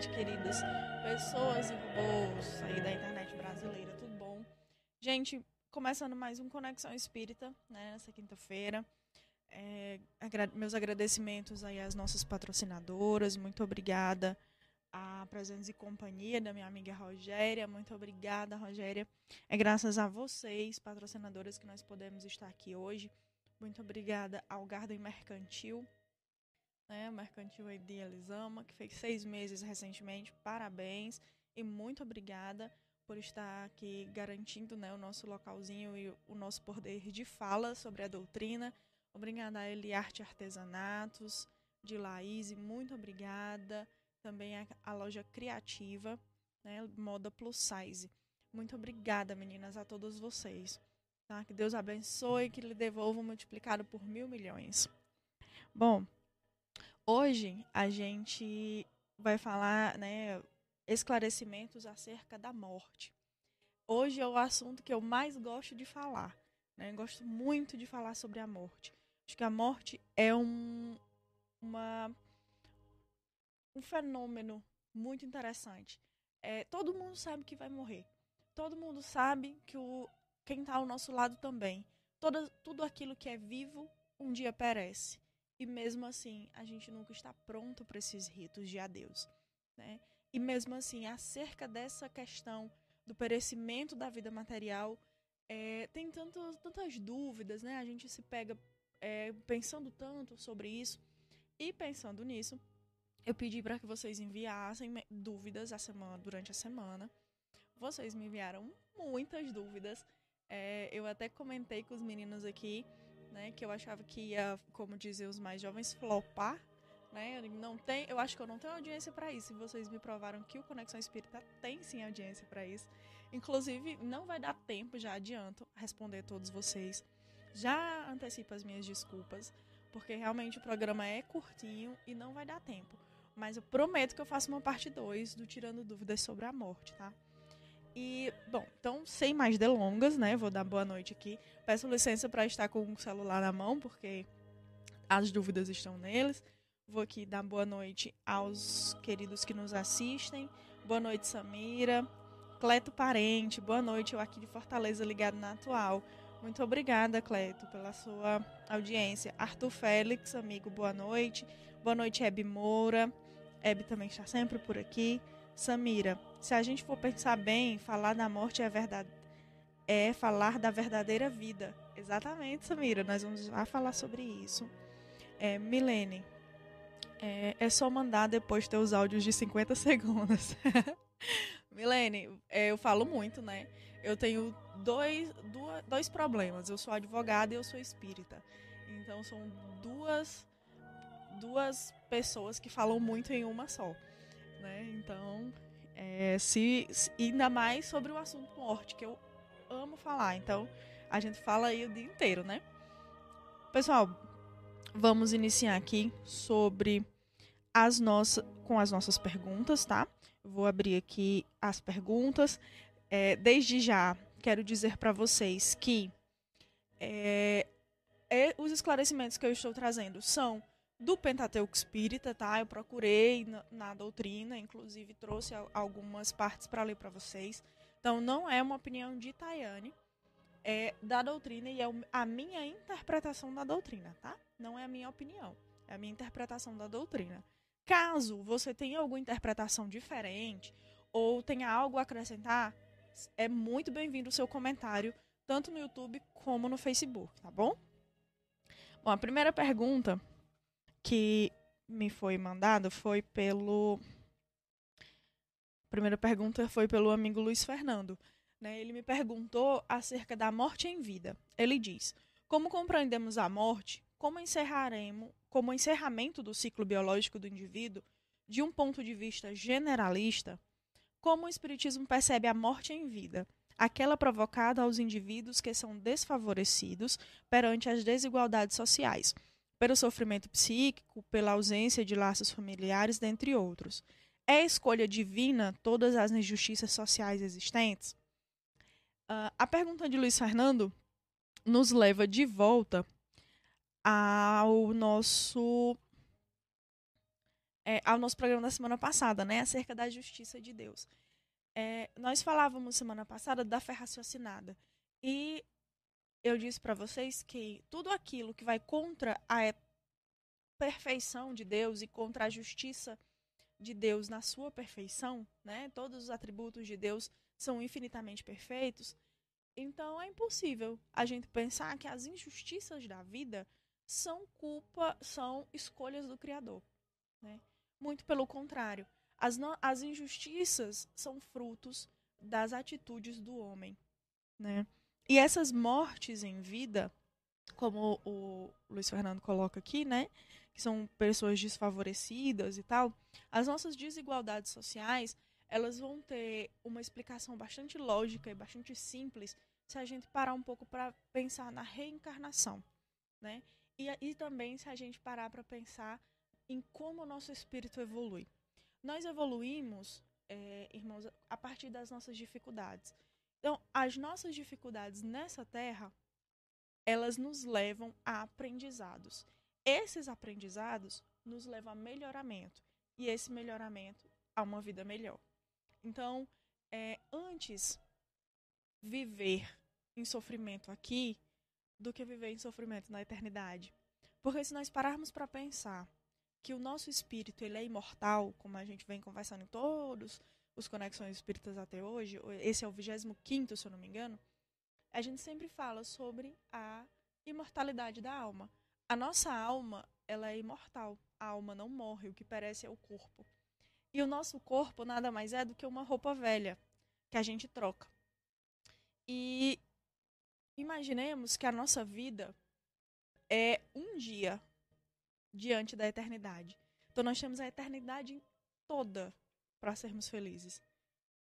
noite, queridas pessoas e robôs aí da internet brasileira, tudo bom? Gente, começando mais um Conexão Espírita, né, nessa quinta-feira. É, agra meus agradecimentos aí às nossas patrocinadoras, muito obrigada à presença e companhia da minha amiga Rogéria, muito obrigada, Rogéria. É graças a vocês, patrocinadoras, que nós podemos estar aqui hoje. Muito obrigada ao Garden Mercantil, né, Mercantil aí que fez seis meses recentemente. Parabéns e muito obrigada por estar aqui garantindo né, o nosso localzinho e o nosso poder de fala sobre a doutrina. Obrigada a Eliarte Artesanatos, de Laís, muito obrigada. Também a, a loja criativa, né, Moda Plus Size. Muito obrigada, meninas, a todos vocês. Tá? Que Deus abençoe que lhe devolva multiplicado por mil milhões. Bom, Hoje a gente vai falar, né, esclarecimentos acerca da morte. Hoje é o assunto que eu mais gosto de falar. Né? Gosto muito de falar sobre a morte. Acho que a morte é um, uma, um fenômeno muito interessante. É, todo mundo sabe que vai morrer. Todo mundo sabe que o, quem está ao nosso lado também. Toda, tudo aquilo que é vivo um dia perece. E mesmo assim, a gente nunca está pronto para esses ritos de adeus. Né? E mesmo assim, acerca dessa questão do perecimento da vida material, é, tem tanto, tantas dúvidas, né? A gente se pega é, pensando tanto sobre isso. E pensando nisso, eu pedi para que vocês enviassem dúvidas a semana, durante a semana. Vocês me enviaram muitas dúvidas. É, eu até comentei com os meninos aqui né? Que eu achava que ia, como dizem os mais jovens, flopar. Né? Não tem, eu acho que eu não tenho audiência para isso. E vocês me provaram que o Conexão Espírita tem sim audiência para isso. Inclusive, não vai dar tempo, já adianto, responder todos vocês. Já antecipo as minhas desculpas, porque realmente o programa é curtinho e não vai dar tempo. Mas eu prometo que eu faço uma parte 2 do Tirando Dúvidas sobre a Morte, tá? E, bom, então, sem mais delongas, né? Vou dar boa noite aqui. Peço licença para estar com o celular na mão, porque as dúvidas estão neles. Vou aqui dar boa noite aos queridos que nos assistem. Boa noite, Samira. Cleto Parente, boa noite. Eu aqui de Fortaleza, ligado na atual. Muito obrigada, Cleto, pela sua audiência. Arthur Félix, amigo, boa noite. Boa noite, Hebe Moura. Hebe também está sempre por aqui. Samira, se a gente for pensar bem, falar da morte é verdade, é falar da verdadeira vida. Exatamente, Samira. Nós vamos já falar sobre isso. É, Milene, é, é só mandar depois ter os áudios de 50 segundos. Milene, é, eu falo muito, né? Eu tenho dois, duas, dois problemas. Eu sou advogada e eu sou espírita. Então são duas, duas pessoas que falam muito em uma só. Né? Então, é, se, se, ainda mais sobre o assunto morte, que eu amo falar. Então, a gente fala aí o dia inteiro, né? Pessoal, vamos iniciar aqui sobre as nossas com as nossas perguntas, tá? Vou abrir aqui as perguntas. É, desde já, quero dizer para vocês que é, é, os esclarecimentos que eu estou trazendo são do Pentateuco Espírita, tá? Eu procurei na, na doutrina, inclusive trouxe algumas partes para ler para vocês. Então, não é uma opinião de Tayane, é da doutrina e é a minha interpretação da doutrina, tá? Não é a minha opinião, é a minha interpretação da doutrina. Caso você tenha alguma interpretação diferente ou tenha algo a acrescentar, é muito bem-vindo o seu comentário, tanto no YouTube como no Facebook, tá bom? Bom, a primeira pergunta que me foi mandado foi pelo. A primeira pergunta foi pelo amigo Luiz Fernando. Né? Ele me perguntou acerca da morte em vida. Ele diz: Como compreendemos a morte? Como encerraremos, como encerramento do ciclo biológico do indivíduo, de um ponto de vista generalista, como o Espiritismo percebe a morte em vida, aquela provocada aos indivíduos que são desfavorecidos perante as desigualdades sociais, pelo sofrimento psíquico, pela ausência de laços familiares, dentre outros. É escolha divina todas as injustiças sociais existentes? Uh, a pergunta de Luiz Fernando nos leva de volta ao nosso é, ao nosso programa da semana passada, né? Acerca da justiça de Deus. É, nós falávamos semana passada da fé raciocinada. E eu disse para vocês que tudo aquilo que vai contra a perfeição de Deus e contra a justiça de Deus na sua perfeição, né? Todos os atributos de Deus são infinitamente perfeitos. Então é impossível a gente pensar que as injustiças da vida são culpa, são escolhas do Criador. Né? Muito pelo contrário, as, no, as injustiças são frutos das atitudes do homem. Né? E essas mortes em vida, como o Luiz Fernando coloca aqui, né? que são pessoas desfavorecidas e tal, as nossas desigualdades sociais, elas vão ter uma explicação bastante lógica e bastante simples se a gente parar um pouco para pensar na reencarnação, né? E, e também se a gente parar para pensar em como o nosso espírito evolui. Nós evoluímos, é, irmãos, a partir das nossas dificuldades. Então, as nossas dificuldades nessa terra, elas nos levam a aprendizados. Esses aprendizados nos levam a melhoramento. E esse melhoramento a uma vida melhor. Então, é, antes viver em sofrimento aqui do que viver em sofrimento na eternidade. Porque se nós pararmos para pensar que o nosso espírito ele é imortal, como a gente vem conversando em todos os conexões espíritas até hoje, esse é o 25 se eu não me engano, a gente sempre fala sobre a imortalidade da alma. A nossa alma, ela é imortal. A alma não morre, o que perece é o corpo. E o nosso corpo nada mais é do que uma roupa velha que a gente troca. E Imaginemos que a nossa vida é um dia diante da eternidade. Então nós temos a eternidade toda para sermos felizes.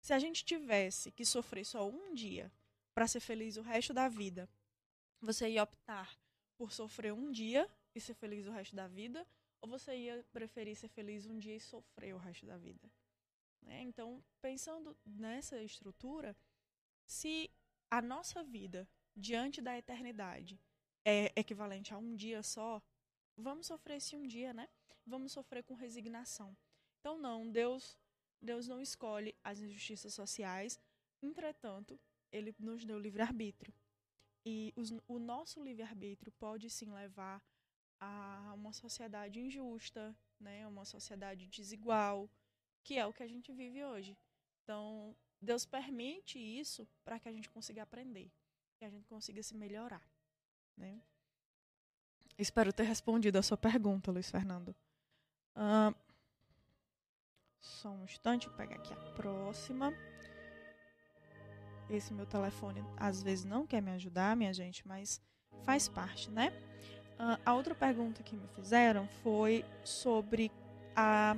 Se a gente tivesse que sofrer só um dia para ser feliz o resto da vida, você ia optar por sofrer um dia e ser feliz o resto da vida, ou você ia preferir ser feliz um dia e sofrer o resto da vida? Né? Então, pensando nessa estrutura, se a nossa vida diante da eternidade é equivalente a um dia só, vamos sofrer esse um dia, né? Vamos sofrer com resignação. Então não, Deus, Deus não escolhe as injustiças sociais, entretanto, ele nos deu livre-arbítrio. E os, o nosso livre-arbítrio pode sim levar a uma sociedade injusta, né? Uma sociedade desigual, que é o que a gente vive hoje. Então, Deus permite isso para que a gente consiga aprender que a gente consiga se melhorar. Né? Espero ter respondido a sua pergunta, Luiz Fernando. Uh, só um instante, vou pegar aqui a próxima. Esse meu telefone às vezes não quer me ajudar, minha gente, mas faz parte, né? Uh, a outra pergunta que me fizeram foi sobre a.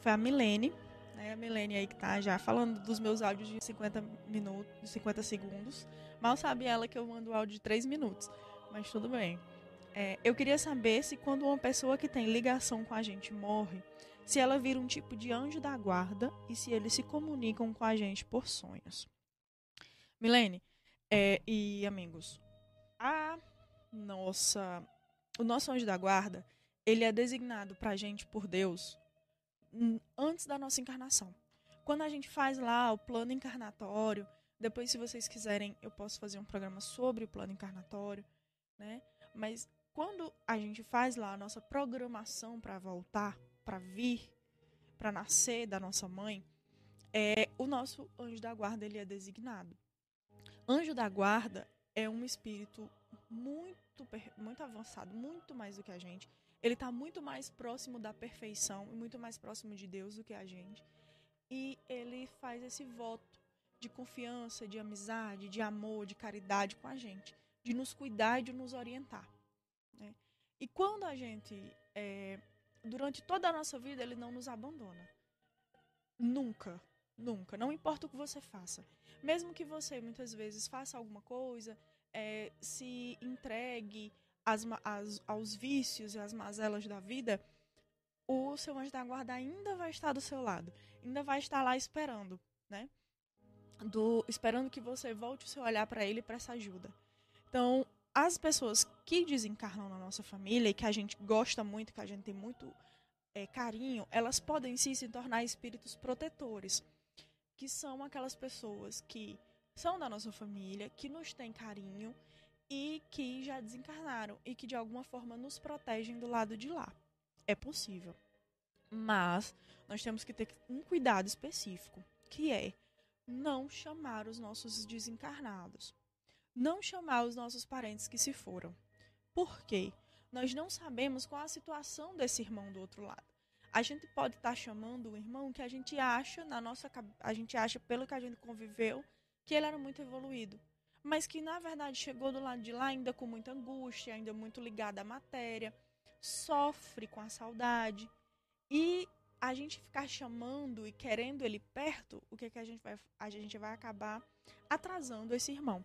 Foi a Milene, né? A Milene aí que tá já falando dos meus áudios de 50 minutos, 50 segundos. Mal sabe ela que eu mando áudio de 3 minutos. Mas tudo bem. É, eu queria saber se quando uma pessoa que tem ligação com a gente morre, se ela vira um tipo de anjo da guarda e se eles se comunicam com a gente por sonhos. Milene é, e amigos, a nossa, o nosso anjo da guarda, ele é designado para a gente por Deus antes da nossa encarnação. Quando a gente faz lá o plano encarnatório, depois, se vocês quiserem, eu posso fazer um programa sobre o plano encarnatório, né? Mas quando a gente faz lá a nossa programação para voltar, para vir, para nascer da nossa mãe, é, o nosso anjo da guarda ele é designado. Anjo da guarda é um espírito muito, muito avançado, muito mais do que a gente. Ele está muito mais próximo da perfeição e muito mais próximo de Deus do que a gente. E ele faz esse voto de confiança, de amizade, de amor, de caridade com a gente, de nos cuidar e de nos orientar. Né? E quando a gente, é, durante toda a nossa vida, ele não nos abandona. Nunca, nunca. Não importa o que você faça. Mesmo que você muitas vezes faça alguma coisa, é, se entregue às, às, aos vícios e às mazelas da vida, o seu anjo da guarda ainda vai estar do seu lado, ainda vai estar lá esperando, né? do esperando que você volte o seu olhar para ele para essa ajuda. Então, as pessoas que desencarnam na nossa família e que a gente gosta muito, que a gente tem muito é, carinho, elas podem sim se tornar espíritos protetores, que são aquelas pessoas que são da nossa família, que nos têm carinho e que já desencarnaram e que de alguma forma nos protegem do lado de lá. É possível. Mas nós temos que ter um cuidado específico, que é não chamar os nossos desencarnados. Não chamar os nossos parentes que se foram. Por quê? Nós não sabemos qual a situação desse irmão do outro lado. A gente pode estar tá chamando o irmão que a gente acha na nossa a gente acha pelo que a gente conviveu que ele era muito evoluído, mas que na verdade chegou do lado de lá ainda com muita angústia, ainda muito ligado à matéria, sofre com a saudade. E a gente ficar chamando e querendo ele perto, o que, que a gente vai a gente vai acabar atrasando esse irmão.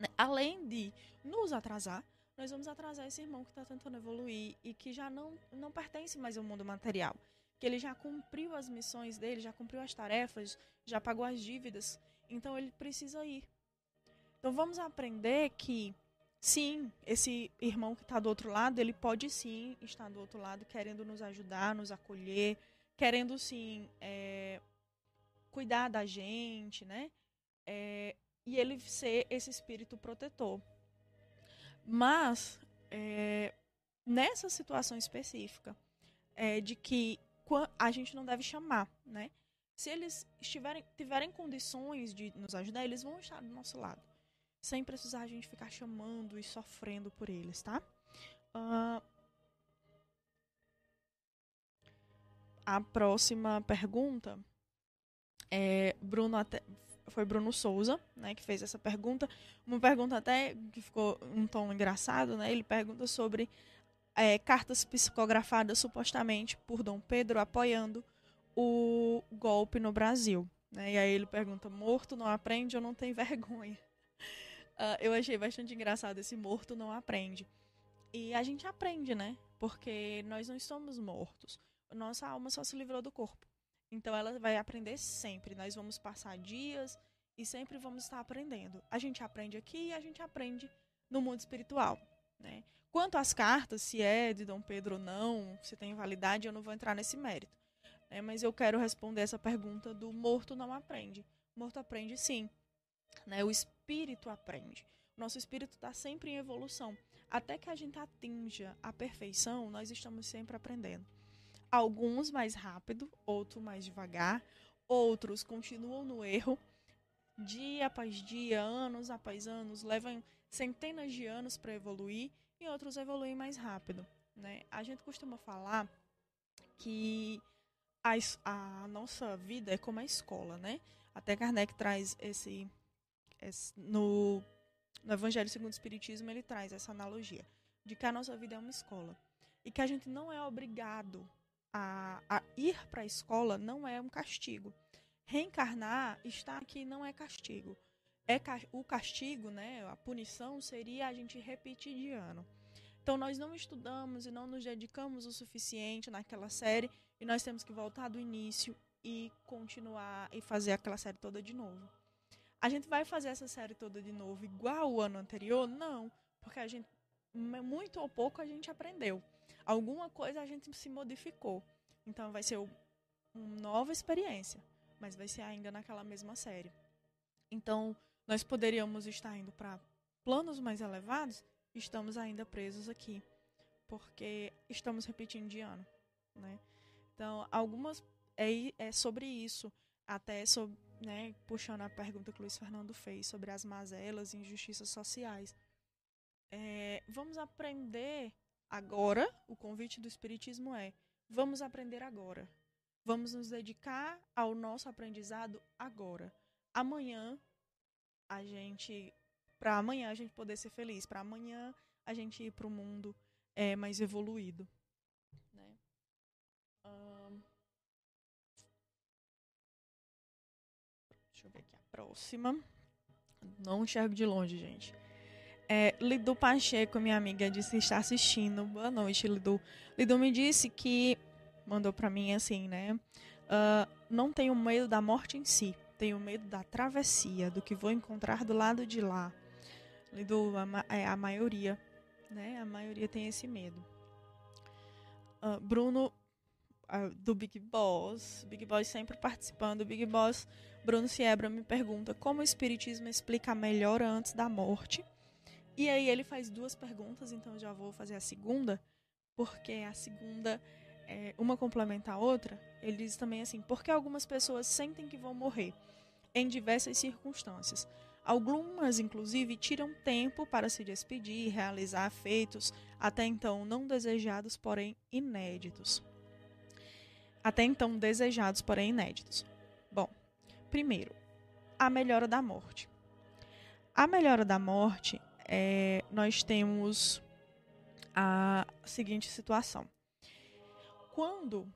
Né? Além de nos atrasar, nós vamos atrasar esse irmão que está tentando evoluir e que já não, não pertence mais ao mundo material. Que ele já cumpriu as missões dele, já cumpriu as tarefas, já pagou as dívidas. Então ele precisa ir. Então vamos aprender que sim, esse irmão que está do outro lado, ele pode sim estar do outro lado querendo nos ajudar, nos acolher, querendo sim é, cuidar da gente, né? É, e ele ser esse espírito protetor. Mas é, nessa situação específica é, de que a gente não deve chamar, né? Se eles estiverem, tiverem condições de nos ajudar, eles vão estar do nosso lado sem precisar a gente ficar chamando e sofrendo por eles, tá? Uh, a próxima pergunta é Bruno até foi Bruno Souza, né, que fez essa pergunta. Uma pergunta até que ficou um tom engraçado, né? Ele pergunta sobre é, cartas psicografadas supostamente por Dom Pedro apoiando o golpe no Brasil. Né? E aí ele pergunta: morto não aprende ou não tem vergonha? Uh, eu achei bastante engraçado esse morto não aprende. E a gente aprende, né? Porque nós não estamos mortos. Nossa alma só se livrou do corpo. Então ela vai aprender sempre. Nós vamos passar dias e sempre vamos estar aprendendo. A gente aprende aqui e a gente aprende no mundo espiritual, né? Quanto às cartas, se é de Dom Pedro ou não, se tem validade, eu não vou entrar nesse mérito. Né? Mas eu quero responder essa pergunta do morto não aprende. Morto aprende sim. Né? O espírito aprende. Nosso espírito está sempre em evolução. Até que a gente atinja a perfeição, nós estamos sempre aprendendo. Alguns mais rápido, outros mais devagar, outros continuam no erro. Dia após dia, anos após anos, levam centenas de anos para evoluir e outros evoluem mais rápido. Né? A gente costuma falar que a, a nossa vida é como a escola, né? Até Kardec traz esse no, no Evangelho segundo o Espiritismo, ele traz essa analogia de que a nossa vida é uma escola e que a gente não é obrigado a, a ir para a escola, não é um castigo. Reencarnar, estar aqui não é castigo. É o castigo, né, a punição seria a gente repetir de ano. Então nós não estudamos e não nos dedicamos o suficiente naquela série e nós temos que voltar do início e continuar e fazer aquela série toda de novo. A gente vai fazer essa série toda de novo igual o ano anterior? Não, porque a gente muito ou pouco a gente aprendeu. Alguma coisa a gente se modificou. Então vai ser uma nova experiência, mas vai ser ainda naquela mesma série. Então, nós poderíamos estar indo para planos mais elevados, estamos ainda presos aqui, porque estamos repetindo de ano, né? Então, algumas é, é sobre isso, até sobre né, puxando a pergunta que o Luiz Fernando fez sobre as mazelas e injustiças sociais. É, vamos aprender agora, o convite do Espiritismo é: vamos aprender agora. Vamos nos dedicar ao nosso aprendizado agora. Amanhã, a gente. Para amanhã a gente poder ser feliz, para amanhã a gente ir para o mundo é, mais evoluído. Deixa eu ver aqui a próxima. Não enxergo de longe, gente. É, Lidu Pacheco, minha amiga, disse que está assistindo. Boa noite, Lidu. Lidu me disse que. Mandou para mim assim, né? Uh, não tenho medo da morte em si. Tenho medo da travessia, do que vou encontrar do lado de lá. Lidu, a, é a maioria, né? A maioria tem esse medo. Uh, Bruno do Big Boss. Big Boss sempre participando. Big Boss, Bruno Siebra me pergunta como o Espiritismo explica a melhora antes da morte. E aí ele faz duas perguntas, então já vou fazer a segunda, porque a segunda, é, uma complementa a outra. Ele diz também assim: porque algumas pessoas sentem que vão morrer em diversas circunstâncias. Algumas, inclusive, tiram tempo para se despedir, realizar feitos até então não desejados, porém inéditos. Até então desejados, porém inéditos. Bom, primeiro, a melhora da morte. A melhora da morte, é, nós temos a seguinte situação. Quando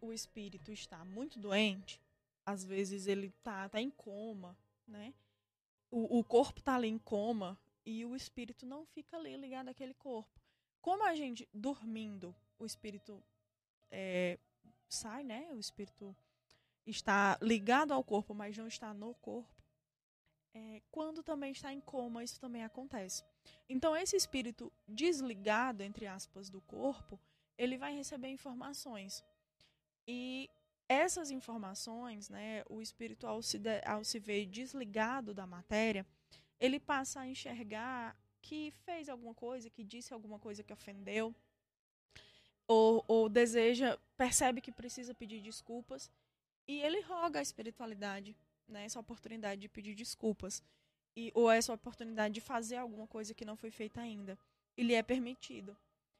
o espírito está muito doente, às vezes ele está tá em coma, né? o, o corpo tá ali em coma e o espírito não fica ali ligado àquele corpo. Como a gente dormindo, o espírito é, sai, né? O espírito está ligado ao corpo, mas não está no corpo. É, quando também está em coma, isso também acontece. Então, esse espírito desligado, entre aspas, do corpo, ele vai receber informações. E essas informações, né, o espírito ao se, de, ao se ver desligado da matéria, ele passa a enxergar que fez alguma coisa, que disse alguma coisa que ofendeu, ou, ou deseja, percebe que precisa pedir desculpas, e ele roga a espiritualidade, né, essa oportunidade de pedir desculpas, e, ou essa oportunidade de fazer alguma coisa que não foi feita ainda. E lhe é permitido.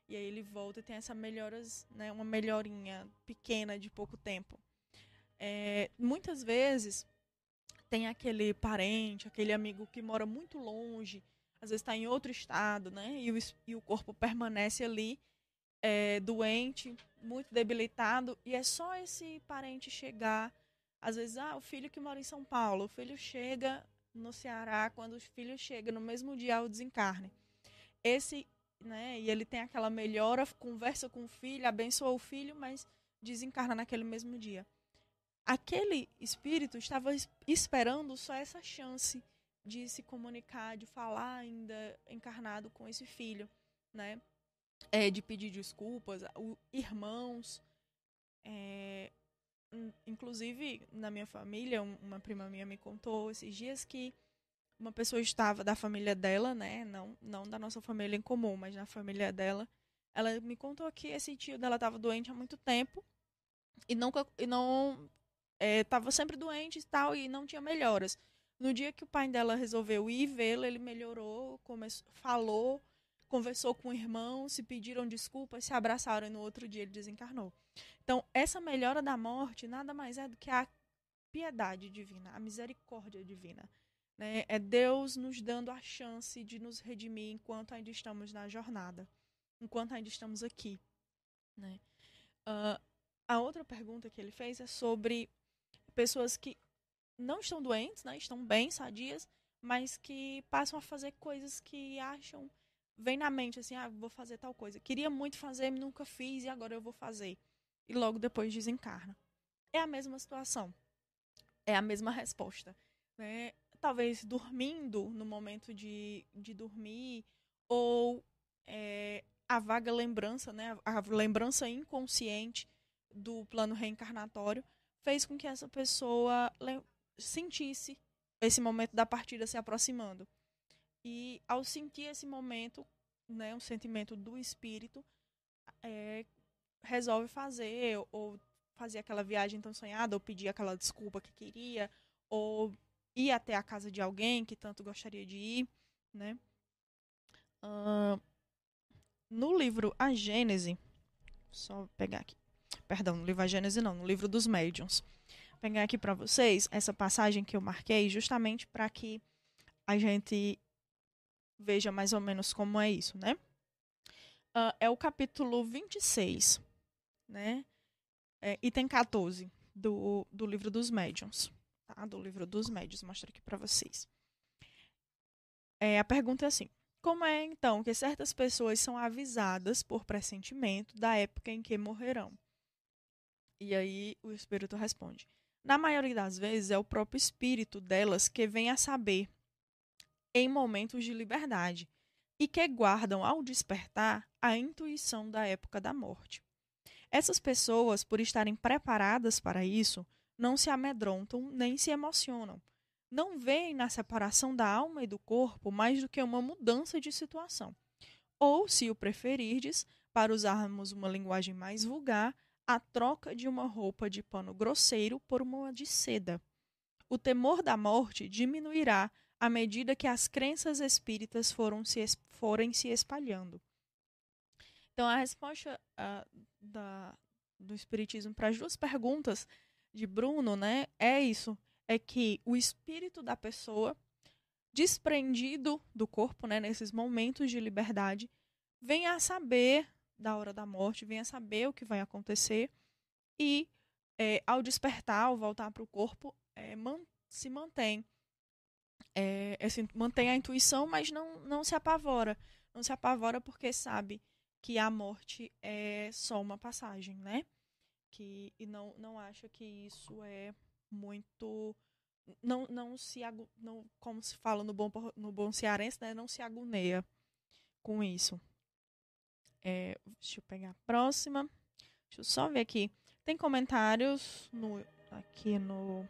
E aí ele volta e tem essa melhoras, né, uma melhorinha pequena de pouco tempo. É, muitas vezes tem aquele parente, aquele amigo que mora muito longe, às vezes está em outro estado, né? E o, e o corpo permanece ali é, doente, muito debilitado, e é só esse parente chegar. Às vezes, ah, o filho que mora em São Paulo, o filho chega no Ceará, quando o filho chega no mesmo dia ao desencarne. Esse né? E ele tem aquela melhora, conversa com o filho, abençoa o filho, mas desencarna naquele mesmo dia. Aquele espírito estava esperando só essa chance de se comunicar, de falar ainda encarnado com esse filho, né? É, de pedir desculpas, irmãos. É, inclusive, na minha família, uma prima minha me contou esses dias que uma pessoa estava da família dela, né? Não, não da nossa família em comum, mas na família dela. Ela me contou que esse tio dela estava doente há muito tempo e nunca e não estava é, sempre doente e tal e não tinha melhoras. No dia que o pai dela resolveu ir vê-lo, ele melhorou, começou, falou, conversou com o irmão, se pediram desculpas, se abraçaram e no outro dia ele desencarnou. Então, essa melhora da morte nada mais é do que a piedade divina, a misericórdia divina. Né? É Deus nos dando a chance de nos redimir enquanto ainda estamos na jornada, enquanto ainda estamos aqui. Né? Uh, a outra pergunta que ele fez é sobre pessoas que não estão doentes, né? estão bem, sadias, mas que passam a fazer coisas que acham, vem na mente assim, ah, vou fazer tal coisa. Queria muito fazer, nunca fiz e agora eu vou fazer. E logo depois desencarna. É a mesma situação. É a mesma resposta. Né? talvez dormindo no momento de, de dormir, ou é, a vaga lembrança, né, a lembrança inconsciente do plano reencarnatório, fez com que essa pessoa sentisse esse momento da partida se aproximando. E ao sentir esse momento, né, um sentimento do espírito, é, resolve fazer, ou fazer aquela viagem tão sonhada, ou pedir aquela desculpa que queria, ou ir até a casa de alguém que tanto gostaria de ir, né? Uh, no livro A Gênese, só pegar aqui, perdão, no livro A Gênese não, no livro dos médiuns, Vou pegar aqui para vocês essa passagem que eu marquei justamente para que a gente veja mais ou menos como é isso, né? Uh, é o capítulo 26, né? É, item 14 do, do livro dos médiuns tá? do livro dos médios. Mostro aqui para vocês. É, a pergunta é assim: Como é então que certas pessoas são avisadas por pressentimento da época em que morrerão? E aí o espírito responde: Na maioria das vezes é o próprio espírito delas que vem a saber em momentos de liberdade e que guardam ao despertar a intuição da época da morte. Essas pessoas, por estarem preparadas para isso, não se amedrontam nem se emocionam. Não veem na separação da alma e do corpo mais do que uma mudança de situação. Ou, se o preferirdes, para usarmos uma linguagem mais vulgar, a troca de uma roupa de pano grosseiro por uma de seda. O temor da morte diminuirá à medida que as crenças espíritas foram se, forem se espalhando. Então, a resposta uh, da, do Espiritismo para as duas perguntas de Bruno né, é isso: é que o espírito da pessoa, desprendido do corpo, né, nesses momentos de liberdade, vem a saber da hora da morte, vem a saber o que vai acontecer e, é, ao despertar, ao voltar para o corpo, é, man se mantém. É, assim, mantém a intuição, mas não, não se apavora. Não se apavora porque sabe que a morte é só uma passagem, né? Que, e não, não acha que isso é muito. Não, não se. Não, como se fala no bom, no bom cearense, né? Não se agoneia com isso. É, deixa eu pegar a próxima. Deixa eu só ver aqui. Tem comentários no, aqui no.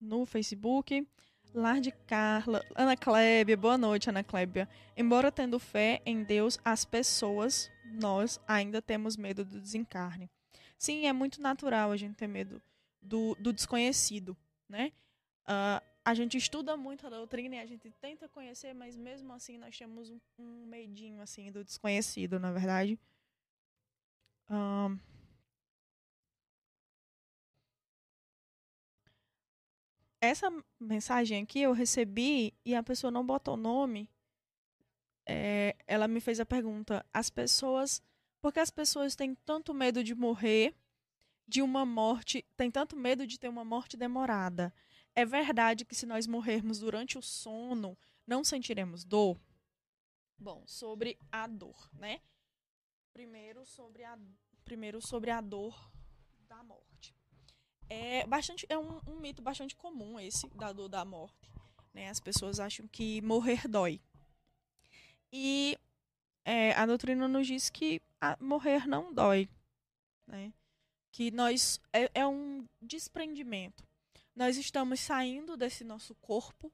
No Facebook. Lar de Carla, Ana Clébia, boa noite, Ana Clébia. Embora tendo fé em Deus, as pessoas, nós ainda temos medo do desencarne. Sim, é muito natural a gente ter medo do, do desconhecido, né? Uh, a gente estuda muito a doutrina e a gente tenta conhecer, mas mesmo assim nós temos um, um medinho assim do desconhecido, na verdade. Uh, essa mensagem aqui eu recebi e a pessoa não botou nome. É, ela me fez a pergunta: as pessoas. Por que as pessoas têm tanto medo de morrer, de uma morte, têm tanto medo de ter uma morte demorada? É verdade que se nós morrermos durante o sono, não sentiremos dor? Bom, sobre a dor, né? Primeiro sobre a, primeiro sobre a dor da morte é bastante é um, um, mito bastante comum esse da dor da morte né? As pessoas acham que morrer dói. E é, a doutrina nos diz que a, morrer não dói né? Que nós é, é um desprendimento. Nós estamos saindo desse nosso corpo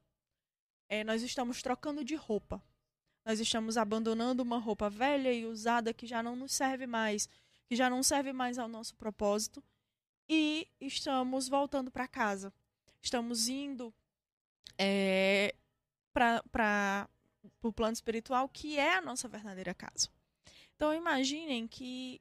é, nós estamos trocando de roupa. Nós estamos abandonando uma roupa velha e usada que já não nos serve mais que já não serve mais ao nosso propósito e estamos voltando para casa. Estamos indo é, para o plano espiritual, que é a nossa verdadeira casa. Então imaginem que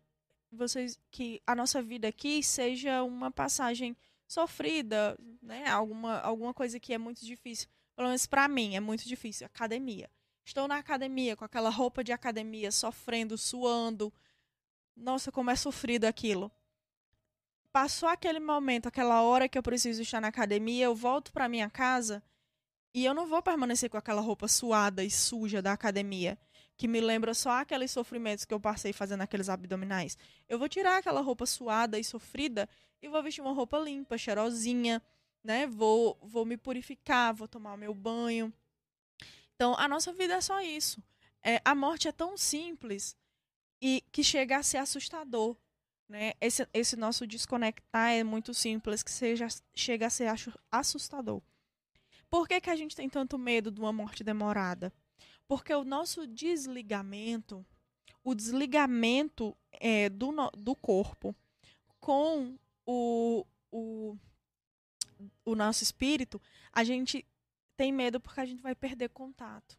vocês que a nossa vida aqui seja uma passagem sofrida, né? Alguma alguma coisa que é muito difícil. Pelo menos para mim é muito difícil. Academia. Estou na academia com aquela roupa de academia, sofrendo, suando. Nossa, como é sofrido aquilo passou aquele momento, aquela hora que eu preciso estar na academia, eu volto para minha casa e eu não vou permanecer com aquela roupa suada e suja da academia, que me lembra só aqueles sofrimentos que eu passei fazendo aqueles abdominais. Eu vou tirar aquela roupa suada e sofrida e vou vestir uma roupa limpa, cheirosinha, né? Vou, vou me purificar, vou tomar o meu banho. Então, a nossa vida é só isso. É, a morte é tão simples e que chega a ser assustador. Né? Esse, esse nosso desconectar é muito simples, que seja, chega a ser assustador. Por que, que a gente tem tanto medo de uma morte demorada? Porque o nosso desligamento, o desligamento é, do, do corpo com o, o, o nosso espírito, a gente tem medo porque a gente vai perder contato.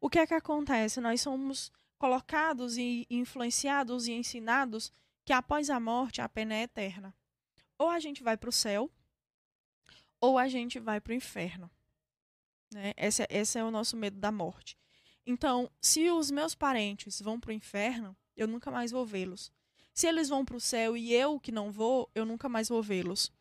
O que é que acontece? Nós somos colocados e influenciados e ensinados que após a morte a pena é eterna. Ou a gente vai para o céu, ou a gente vai para o inferno. Né? Esse, é, esse é o nosso medo da morte. Então, se os meus parentes vão para o inferno, eu nunca mais vou vê-los. Se eles vão para o céu e eu que não vou, eu nunca mais vou vê-los.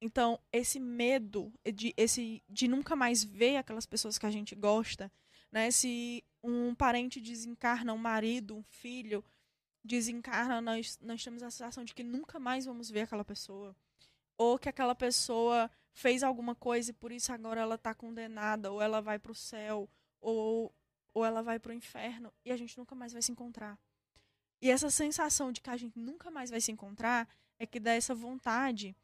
Então, esse medo de, esse, de nunca mais ver aquelas pessoas que a gente gosta, né? Se um parente desencarna, um marido, um filho, desencarna, nós, nós temos a sensação de que nunca mais vamos ver aquela pessoa. Ou que aquela pessoa fez alguma coisa e por isso agora ela está condenada, ou ela vai para o céu, ou, ou ela vai para o inferno, e a gente nunca mais vai se encontrar. E essa sensação de que a gente nunca mais vai se encontrar é que dá essa vontade,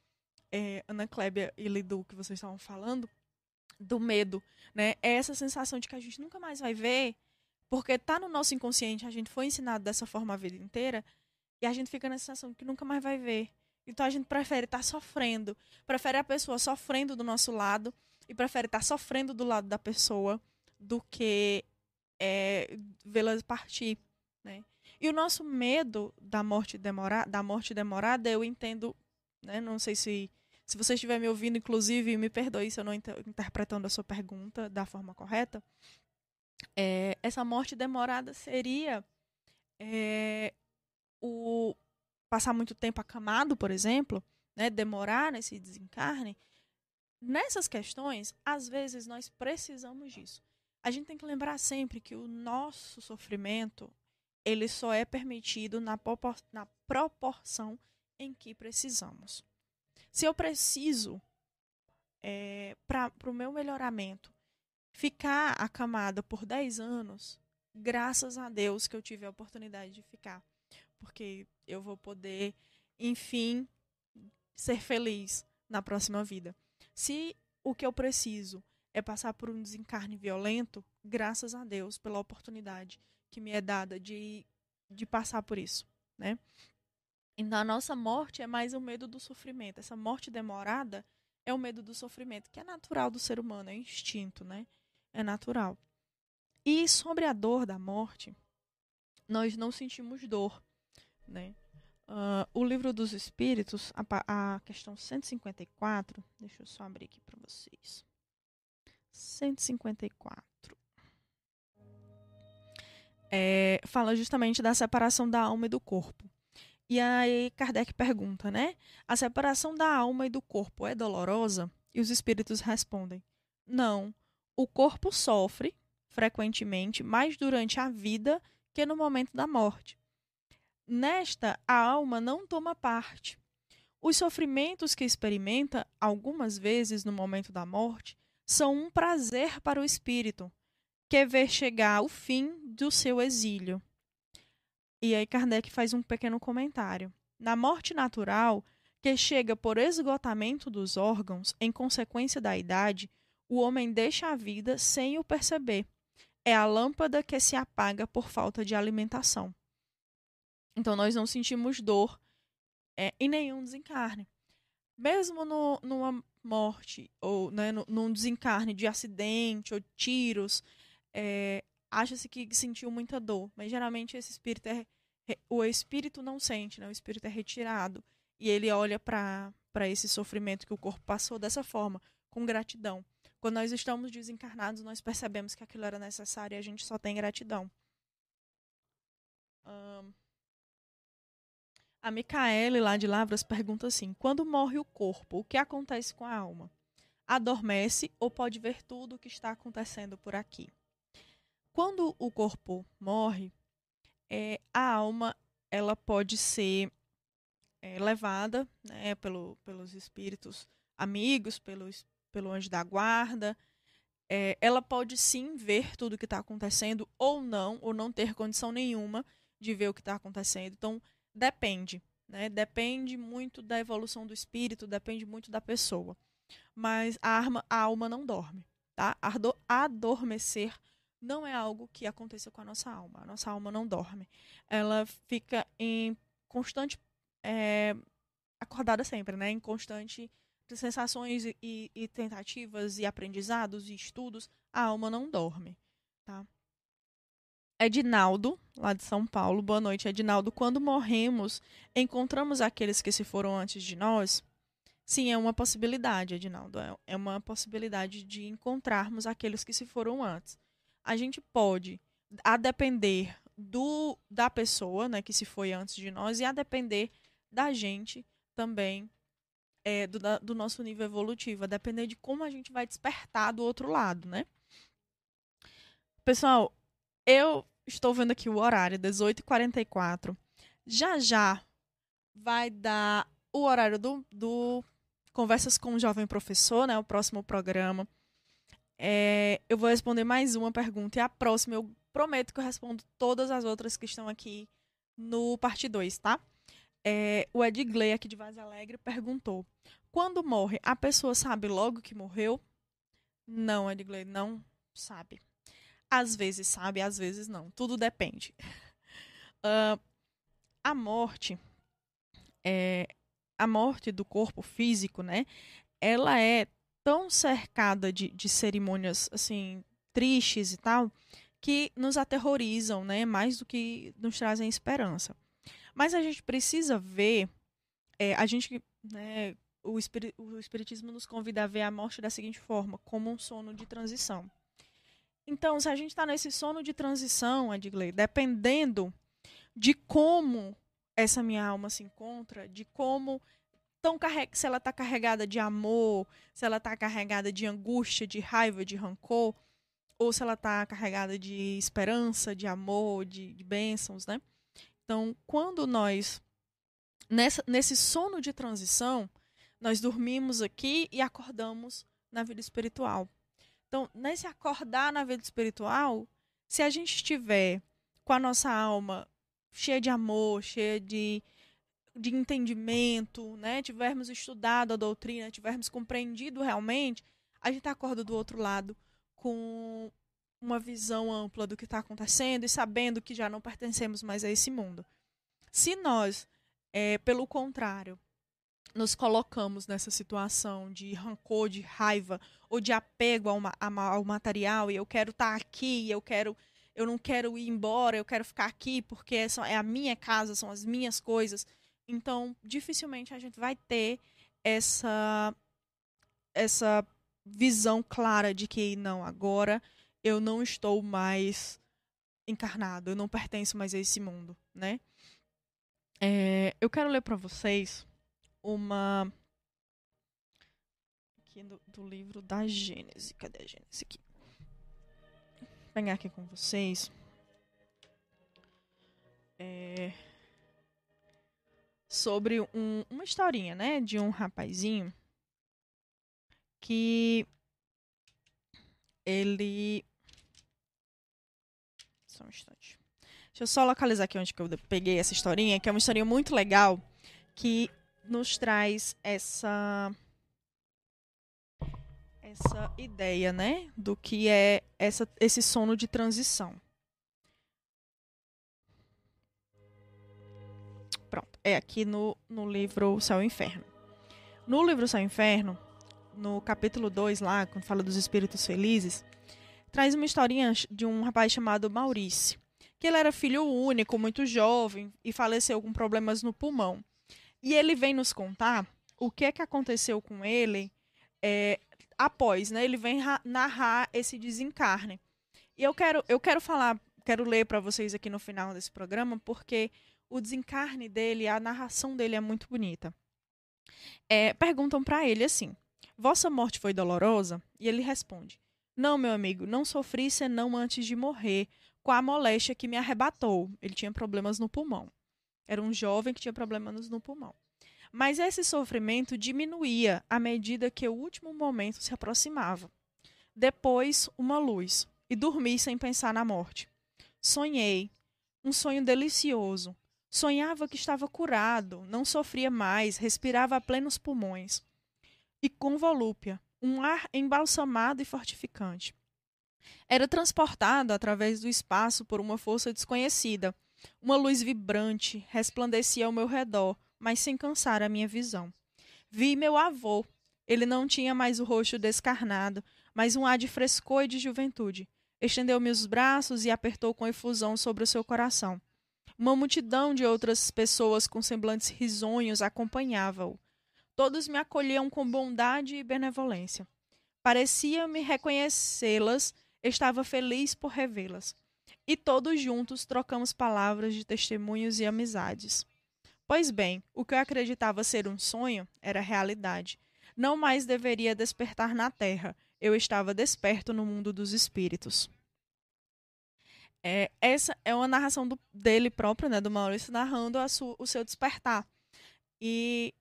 é, Ana Clébia e Lidu, que vocês estavam falando, do medo, né? É essa sensação de que a gente nunca mais vai ver, porque tá no nosso inconsciente, a gente foi ensinado dessa forma a vida inteira, e a gente fica na sensação que nunca mais vai ver. Então a gente prefere estar tá sofrendo, prefere a pessoa sofrendo do nosso lado e prefere estar tá sofrendo do lado da pessoa do que é, vê-la partir, né? E o nosso medo da morte demorada, da morte demorada, eu entendo, né? Não sei se se você estiver me ouvindo, inclusive, me perdoe se eu não estou interpretando a sua pergunta da forma correta. É, essa morte demorada seria é, o passar muito tempo acamado, por exemplo, né, demorar nesse desencarne. Nessas questões, às vezes nós precisamos disso. A gente tem que lembrar sempre que o nosso sofrimento ele só é permitido na, propor na proporção em que precisamos. Se eu preciso, é, para o meu melhoramento, ficar acamada por 10 anos, graças a Deus que eu tive a oportunidade de ficar. Porque eu vou poder, enfim, ser feliz na próxima vida. Se o que eu preciso é passar por um desencarne violento, graças a Deus pela oportunidade que me é dada de, de passar por isso, né? Então a nossa morte é mais o medo do sofrimento. Essa morte demorada é o medo do sofrimento, que é natural do ser humano, é instinto, né? É natural. E sobre a dor da morte, nós não sentimos dor, né? Uh, o livro dos Espíritos, a, a questão 154, deixa eu só abrir aqui para vocês. 154 é, fala justamente da separação da alma e do corpo. E aí Kardec pergunta, né? A separação da alma e do corpo é dolorosa? E os espíritos respondem: Não. O corpo sofre, frequentemente, mais durante a vida que no momento da morte. Nesta, a alma não toma parte. Os sofrimentos que experimenta, algumas vezes no momento da morte, são um prazer para o espírito, que ver chegar o fim do seu exílio. E aí Kardec faz um pequeno comentário. Na morte natural, que chega por esgotamento dos órgãos em consequência da idade, o homem deixa a vida sem o perceber. É a lâmpada que se apaga por falta de alimentação. Então nós não sentimos dor é, em nenhum desencarne. Mesmo no, numa morte ou né, num desencarne de acidente ou tiros, é, acha-se que sentiu muita dor, mas geralmente esse espírito é o espírito não sente, né? O espírito é retirado e ele olha para esse sofrimento que o corpo passou dessa forma, com gratidão. Quando nós estamos desencarnados, nós percebemos que aquilo era necessário e a gente só tem gratidão. Um, a Micaele, lá de Lavras, pergunta assim: quando morre o corpo, o que acontece com a alma? Adormece ou pode ver tudo o que está acontecendo por aqui? Quando o corpo morre, é, a alma ela pode ser é, levada né, pelo, pelos espíritos amigos, pelos, pelo anjo da guarda. É, ela pode sim ver tudo o que está acontecendo ou não, ou não ter condição nenhuma de ver o que está acontecendo. Então, depende. Né? Depende muito da evolução do espírito, depende muito da pessoa. Mas a, arma, a alma não dorme. Tá? Adormecer não é algo que aconteça com a nossa alma. A nossa alma não dorme. Ela fica em constante. É, acordada sempre, né? Em constante sensações e, e, tentativas e aprendizados e estudos. A alma não dorme, tá? Edinaldo, lá de São Paulo. Boa noite, Edinaldo. Quando morremos, encontramos aqueles que se foram antes de nós? Sim, é uma possibilidade, Edinaldo. É, é uma possibilidade de encontrarmos aqueles que se foram antes a gente pode, a depender do da pessoa, né, que se foi antes de nós, e a depender da gente também, é, do, da, do nosso nível evolutivo, a depender de como a gente vai despertar do outro lado, né? Pessoal, eu estou vendo aqui o horário, 18h44. Já já vai dar o horário do, do Conversas com o Jovem Professor, né? O próximo programa. É, eu vou responder mais uma pergunta e a próxima eu prometo que eu respondo todas as outras que estão aqui no parte 2, tá? É, o Edgley, aqui de Vaz Alegre, perguntou: quando morre, a pessoa sabe logo que morreu? Não, Edgley, não sabe. Às vezes sabe, às vezes não. Tudo depende. Uh, a morte, é, a morte do corpo físico, né? Ela é tão cercada de, de cerimônias assim tristes e tal que nos aterrorizam, né? Mais do que nos trazem esperança. Mas a gente precisa ver, é, a gente, né, o, espirit, o Espiritismo nos convida a ver a morte da seguinte forma, como um sono de transição. Então, se a gente está nesse sono de transição, Edgley, dependendo de como essa minha alma se encontra, de como tão se ela está carregada de amor, se ela está carregada de angústia, de raiva, de rancor, ou se ela está carregada de esperança, de amor, de, de bênçãos, né? Então, quando nós, nessa, nesse sono de transição, nós dormimos aqui e acordamos na vida espiritual. Então, nesse acordar na vida espiritual, se a gente estiver com a nossa alma cheia de amor, cheia de, de entendimento, né? tivermos estudado a doutrina, tivermos compreendido realmente, a gente acorda do outro lado com uma visão ampla do que está acontecendo e sabendo que já não pertencemos mais a esse mundo. Se nós, é, pelo contrário, nos colocamos nessa situação de rancor, de raiva ou de apego ao, ao material e eu quero estar tá aqui, eu quero eu não quero ir embora, eu quero ficar aqui porque é a minha casa, são as minhas coisas. Então, dificilmente a gente vai ter essa essa visão clara de que não, agora eu não estou mais encarnado, eu não pertenço mais a esse mundo, né? É, eu quero ler para vocês uma aqui do, do, livro da Gênese. Cadê a Gênese aqui? Vou pegar aqui com vocês. É, sobre um, uma historinha, né, de um rapazinho que ele só um instante. Deixa eu só localizar aqui onde que eu peguei essa historinha, que é uma historinha muito legal, que nos traz essa essa ideia, né, do que é essa, esse sono de transição. Pronto, é aqui no, no livro Céu e Inferno. No livro Céu e Inferno, no capítulo 2 lá, quando fala dos espíritos felizes, traz uma historinha de um rapaz chamado Maurício, que ele era filho único, muito jovem e faleceu com problemas no pulmão. E ele vem nos contar o que é que aconteceu com ele é, após, né? Ele vem narrar esse desencarne. E eu quero, eu quero falar, quero ler para vocês aqui no final desse programa, porque o desencarne dele, a narração dele é muito bonita. É, perguntam para ele assim: Vossa morte foi dolorosa? E ele responde: não, meu amigo, não sofri senão antes de morrer, com a moléstia que me arrebatou. Ele tinha problemas no pulmão. Era um jovem que tinha problemas no pulmão. Mas esse sofrimento diminuía à medida que o último momento se aproximava. Depois, uma luz, e dormi sem pensar na morte. Sonhei, um sonho delicioso. Sonhava que estava curado, não sofria mais, respirava a plenos pulmões. E com volúpia, um ar embalsamado e fortificante. Era transportado através do espaço por uma força desconhecida. Uma luz vibrante resplandecia ao meu redor, mas sem cansar a minha visão. Vi meu avô. Ele não tinha mais o rosto descarnado, mas um ar de frescor e de juventude. Estendeu-me os braços e apertou com efusão sobre o seu coração. Uma multidão de outras pessoas com semblantes risonhos acompanhava-o. Todos me acolhiam com bondade e benevolência. Parecia-me reconhecê-las, estava feliz por revê-las. E todos juntos trocamos palavras de testemunhos e amizades. Pois bem, o que eu acreditava ser um sonho era realidade. Não mais deveria despertar na terra, eu estava desperto no mundo dos espíritos. É, essa é uma narração do, dele próprio, né, do Maurício, narrando o seu despertar. E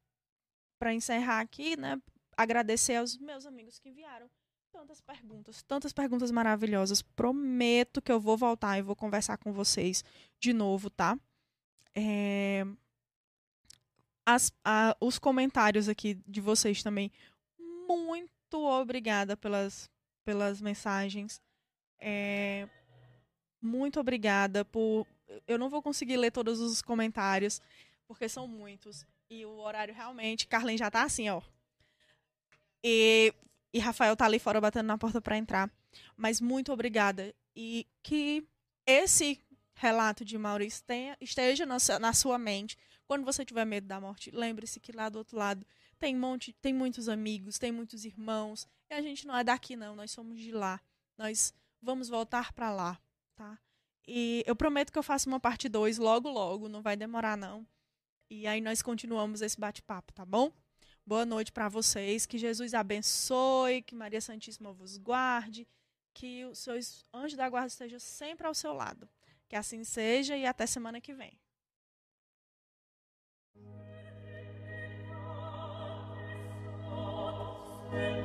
para encerrar aqui, né, agradecer aos meus amigos que enviaram tantas perguntas, tantas perguntas maravilhosas. Prometo que eu vou voltar e vou conversar com vocês de novo, tá? É, as, a, os comentários aqui de vocês também. Muito obrigada pelas, pelas mensagens. É, muito obrigada por. Eu não vou conseguir ler todos os comentários, porque são muitos. E o horário realmente. Carlen já tá assim, ó. E, e Rafael tá ali fora batendo na porta para entrar. Mas muito obrigada. E que esse relato de Maurício tenha, esteja na, na sua mente. Quando você tiver medo da morte, lembre-se que lá do outro lado tem, monte, tem muitos amigos, tem muitos irmãos. E a gente não é daqui, não. Nós somos de lá. Nós vamos voltar para lá, tá? E eu prometo que eu faço uma parte 2 logo, logo. Não vai demorar, não. E aí nós continuamos esse bate-papo, tá bom? Boa noite para vocês. Que Jesus abençoe, que Maria Santíssima vos guarde, que os seus anjos da guarda estejam sempre ao seu lado. Que assim seja e até semana que vem. thank